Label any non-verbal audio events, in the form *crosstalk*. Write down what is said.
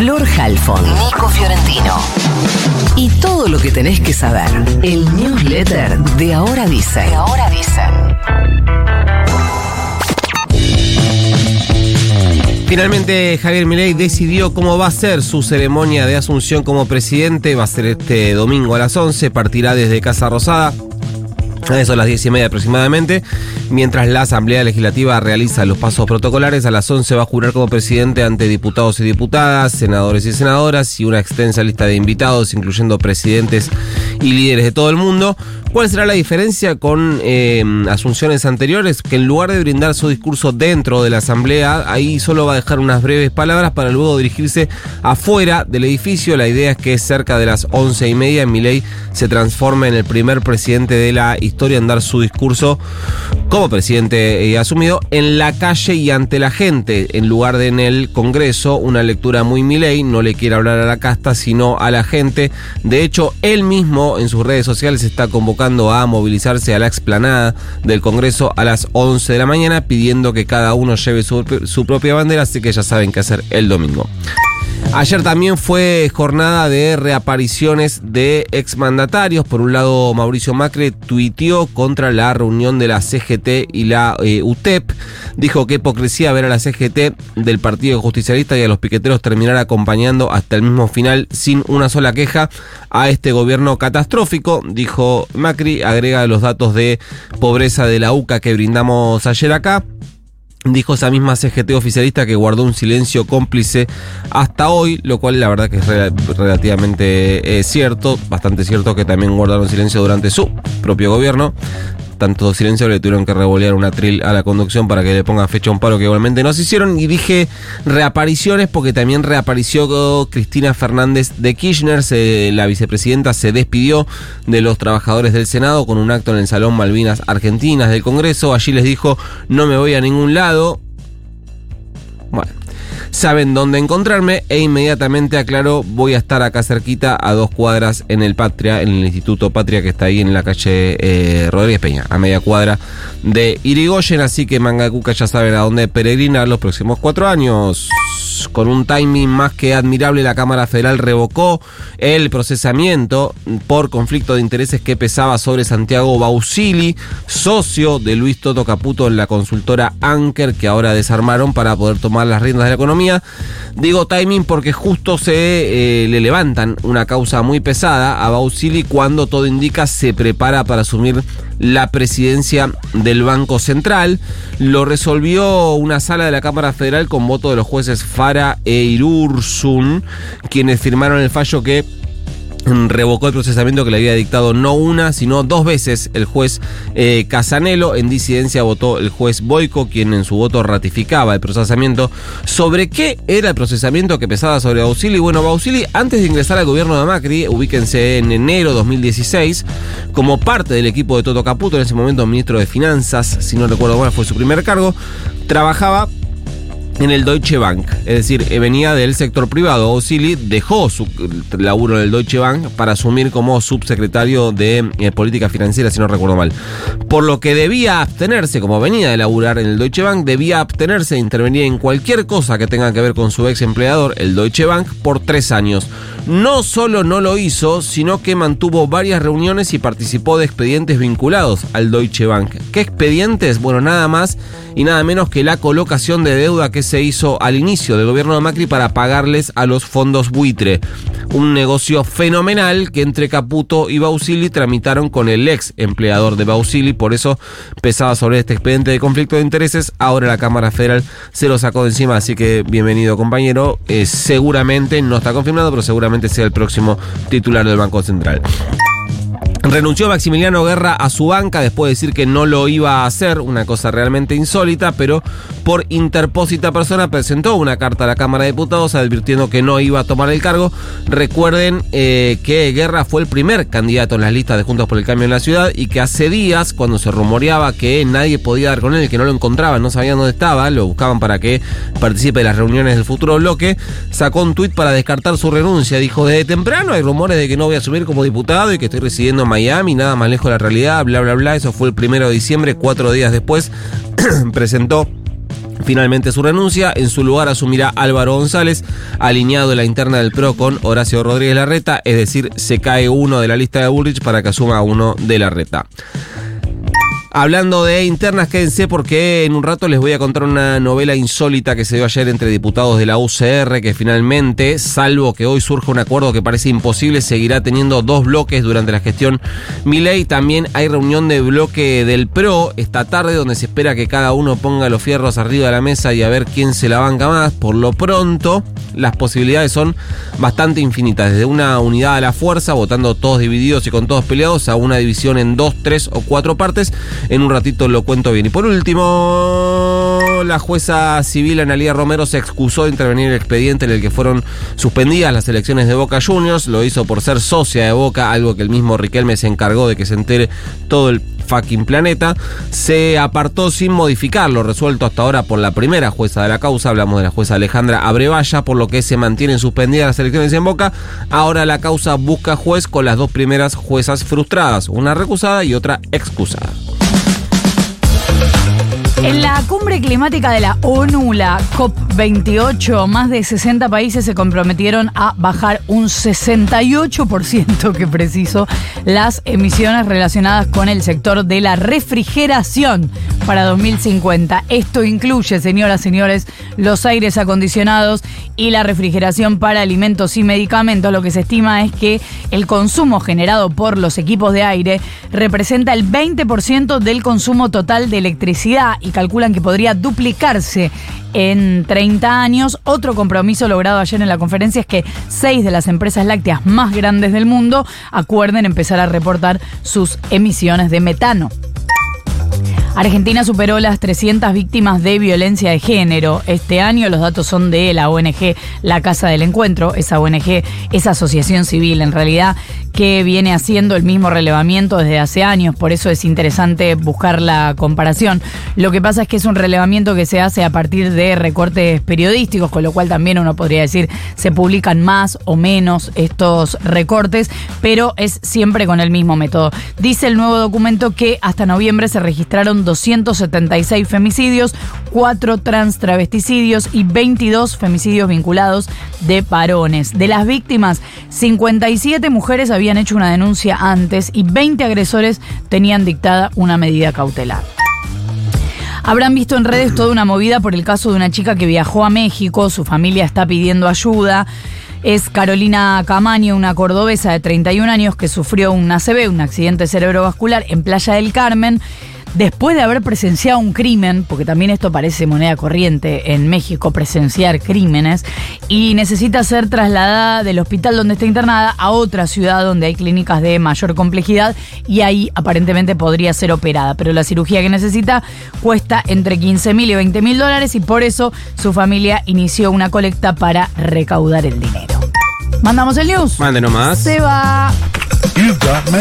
Flor Halfon, Nico Fiorentino. Y todo lo que tenés que saber. El newsletter de Ahora Dice. De Ahora Dice. Finalmente Javier Milei decidió cómo va a ser su ceremonia de asunción como presidente. Va a ser este domingo a las 11. Partirá desde Casa Rosada. A eso a las 10 y media aproximadamente. Mientras la Asamblea Legislativa realiza los pasos protocolares, a las 11 va a jurar como presidente ante diputados y diputadas, senadores y senadoras y una extensa lista de invitados, incluyendo presidentes y líderes de todo el mundo. ¿Cuál será la diferencia con eh, asunciones anteriores? Que en lugar de brindar su discurso dentro de la Asamblea, ahí solo va a dejar unas breves palabras para luego dirigirse afuera del edificio. La idea es que cerca de las once y media Milei se transforme en el primer presidente de la historia en dar su discurso como presidente eh, asumido en la calle y ante la gente, en lugar de en el Congreso, una lectura muy Milei, no le quiere hablar a la casta, sino a la gente. De hecho, él mismo en sus redes sociales está convocando a movilizarse a la explanada del Congreso a las 11 de la mañana, pidiendo que cada uno lleve su, su propia bandera, así que ya saben qué hacer el domingo. Ayer también fue jornada de reapariciones de exmandatarios. Por un lado, Mauricio Macri tuiteó contra la reunión de la CGT y la eh, UTEP. Dijo que hipocresía ver a la CGT del Partido Justicialista y a los piqueteros terminar acompañando hasta el mismo final sin una sola queja a este gobierno catastrófico. Dijo Macri, agrega los datos de pobreza de la UCA que brindamos ayer acá. Dijo esa misma CGT oficialista que guardó un silencio cómplice hasta hoy, lo cual la verdad que es relativamente eh, cierto, bastante cierto que también guardaron silencio durante su propio gobierno tanto silencio le tuvieron que revolear una tril a la conducción para que le ponga fecha a un paro que igualmente no se hicieron. Y dije reapariciones porque también reapareció Cristina Fernández de Kirchner, la vicepresidenta se despidió de los trabajadores del Senado con un acto en el Salón Malvinas Argentinas del Congreso. Allí les dijo no me voy a ningún lado. Saben dónde encontrarme e inmediatamente aclaro, voy a estar acá cerquita a dos cuadras en el Patria, en el Instituto Patria que está ahí en la calle eh, Rodríguez Peña, a media cuadra de Irigoyen, así que Mangacuca ya saben a dónde peregrinar los próximos cuatro años. Con un timing más que admirable, la Cámara Federal revocó el procesamiento por conflicto de intereses que pesaba sobre Santiago Bausili, socio de Luis Toto Caputo en la consultora Anker, que ahora desarmaron para poder tomar las riendas de la economía. Digo timing porque justo se eh, le levantan una causa muy pesada a Bausili cuando todo indica se prepara para asumir la presidencia del Banco Central. Lo resolvió una sala de la Cámara Federal con voto de los jueces Fara e Irursun, quienes firmaron el fallo que revocó el procesamiento que le había dictado no una, sino dos veces el juez eh, Casanelo. En disidencia votó el juez Boico, quien en su voto ratificaba el procesamiento. ¿Sobre qué era el procesamiento que pesaba sobre Bausili? Bueno, Bausili, antes de ingresar al gobierno de Macri, ubíquense en enero 2016, como parte del equipo de Toto Caputo, en ese momento ministro de Finanzas, si no recuerdo mal, fue su primer cargo, trabajaba en el Deutsche Bank, es decir, eh, venía del sector privado. Osili dejó su laburo en el Deutsche Bank para asumir como subsecretario de eh, política financiera, si no recuerdo mal. Por lo que debía abstenerse, como venía de laburar en el Deutsche Bank, debía abstenerse de intervenir en cualquier cosa que tenga que ver con su ex empleador, el Deutsche Bank, por tres años. No solo no lo hizo, sino que mantuvo varias reuniones y participó de expedientes vinculados al Deutsche Bank. ¿Qué expedientes? Bueno, nada más y nada menos que la colocación de deuda que se hizo al inicio del gobierno de Macri para pagarles a los fondos buitre. Un negocio fenomenal que entre Caputo y Bausili tramitaron con el ex empleador de Bausili, por eso pesaba sobre este expediente de conflicto de intereses. Ahora la Cámara Federal se lo sacó de encima, así que bienvenido compañero. Eh, seguramente, no está confirmado, pero seguramente sea el próximo titular del Banco Central. Renunció Maximiliano Guerra a su banca después de decir que no lo iba a hacer, una cosa realmente insólita, pero por interpósita persona presentó una carta a la Cámara de Diputados advirtiendo que no iba a tomar el cargo. Recuerden eh, que Guerra fue el primer candidato en las listas de Juntos por el Cambio en la ciudad y que hace días, cuando se rumoreaba que nadie podía dar con él, que no lo encontraban, no sabían dónde estaba, lo buscaban para que participe de las reuniones del futuro bloque, sacó un tuit para descartar su renuncia. Dijo, desde temprano hay rumores de que no voy a asumir como diputado y que estoy residiendo en Miami, nada más lejos de la realidad, bla, bla, bla. Eso fue el primero de diciembre, cuatro días después *clears throat* presentó finalmente su renuncia. En su lugar asumirá Álvaro González, alineado en la interna del PRO con Horacio Rodríguez Larreta, es decir, se cae uno de la lista de Bullrich para que asuma uno de Larreta. Hablando de internas, quédense porque en un rato les voy a contar una novela insólita que se dio ayer entre diputados de la UCR que finalmente, salvo que hoy surja un acuerdo que parece imposible, seguirá teniendo dos bloques durante la gestión Milei. También hay reunión de bloque del PRO esta tarde donde se espera que cada uno ponga los fierros arriba de la mesa y a ver quién se la banca más. Por lo pronto, las posibilidades son bastante infinitas. Desde una unidad a la fuerza, votando todos divididos y con todos peleados, a una división en dos, tres o cuatro partes. En un ratito lo cuento bien. Y por último, la jueza civil Analía Romero se excusó de intervenir en el expediente en el que fueron suspendidas las elecciones de Boca Juniors. Lo hizo por ser socia de Boca, algo que el mismo Riquelme se encargó de que se entere todo el fucking planeta, se apartó sin modificar lo resuelto hasta ahora por la primera jueza de la causa, hablamos de la jueza Alejandra Abrevaya, por lo que se mantienen suspendidas las elecciones en Boca. Ahora la causa busca juez con las dos primeras juezas frustradas, una recusada y otra excusada. En la cumbre climática de la ONU, la COP28, más de 60 países se comprometieron a bajar un 68%, que preciso, las emisiones relacionadas con el sector de la refrigeración para 2050. Esto incluye, señoras, y señores, los aires acondicionados y la refrigeración para alimentos y medicamentos. Lo que se estima es que el consumo generado por los equipos de aire representa el 20% del consumo total de electricidad calculan que podría duplicarse en 30 años. Otro compromiso logrado ayer en la conferencia es que seis de las empresas lácteas más grandes del mundo acuerden empezar a reportar sus emisiones de metano. Argentina superó las 300 víctimas de violencia de género. Este año los datos son de la ONG La Casa del Encuentro, esa ONG, esa asociación civil en realidad, que viene haciendo el mismo relevamiento desde hace años, por eso es interesante buscar la comparación. Lo que pasa es que es un relevamiento que se hace a partir de recortes periodísticos, con lo cual también uno podría decir se publican más o menos estos recortes, pero es siempre con el mismo método. Dice el nuevo documento que hasta noviembre se registraron 276 femicidios, 4 trans travesticidios y 22 femicidios vinculados de varones. De las víctimas, 57 mujeres habían hecho una denuncia antes y 20 agresores tenían dictada una medida cautelar. Habrán visto en redes toda una movida por el caso de una chica que viajó a México, su familia está pidiendo ayuda. Es Carolina Camaño, una cordobesa de 31 años que sufrió un ACV, un accidente cerebrovascular, en Playa del Carmen después de haber presenciado un crimen, porque también esto parece moneda corriente en México, presenciar crímenes, y necesita ser trasladada del hospital donde está internada a otra ciudad donde hay clínicas de mayor complejidad y ahí aparentemente podría ser operada. Pero la cirugía que necesita cuesta entre 15 mil y 20 mil dólares y por eso su familia inició una colecta para recaudar el dinero. ¿Mandamos el news? Mande nomás. Se va.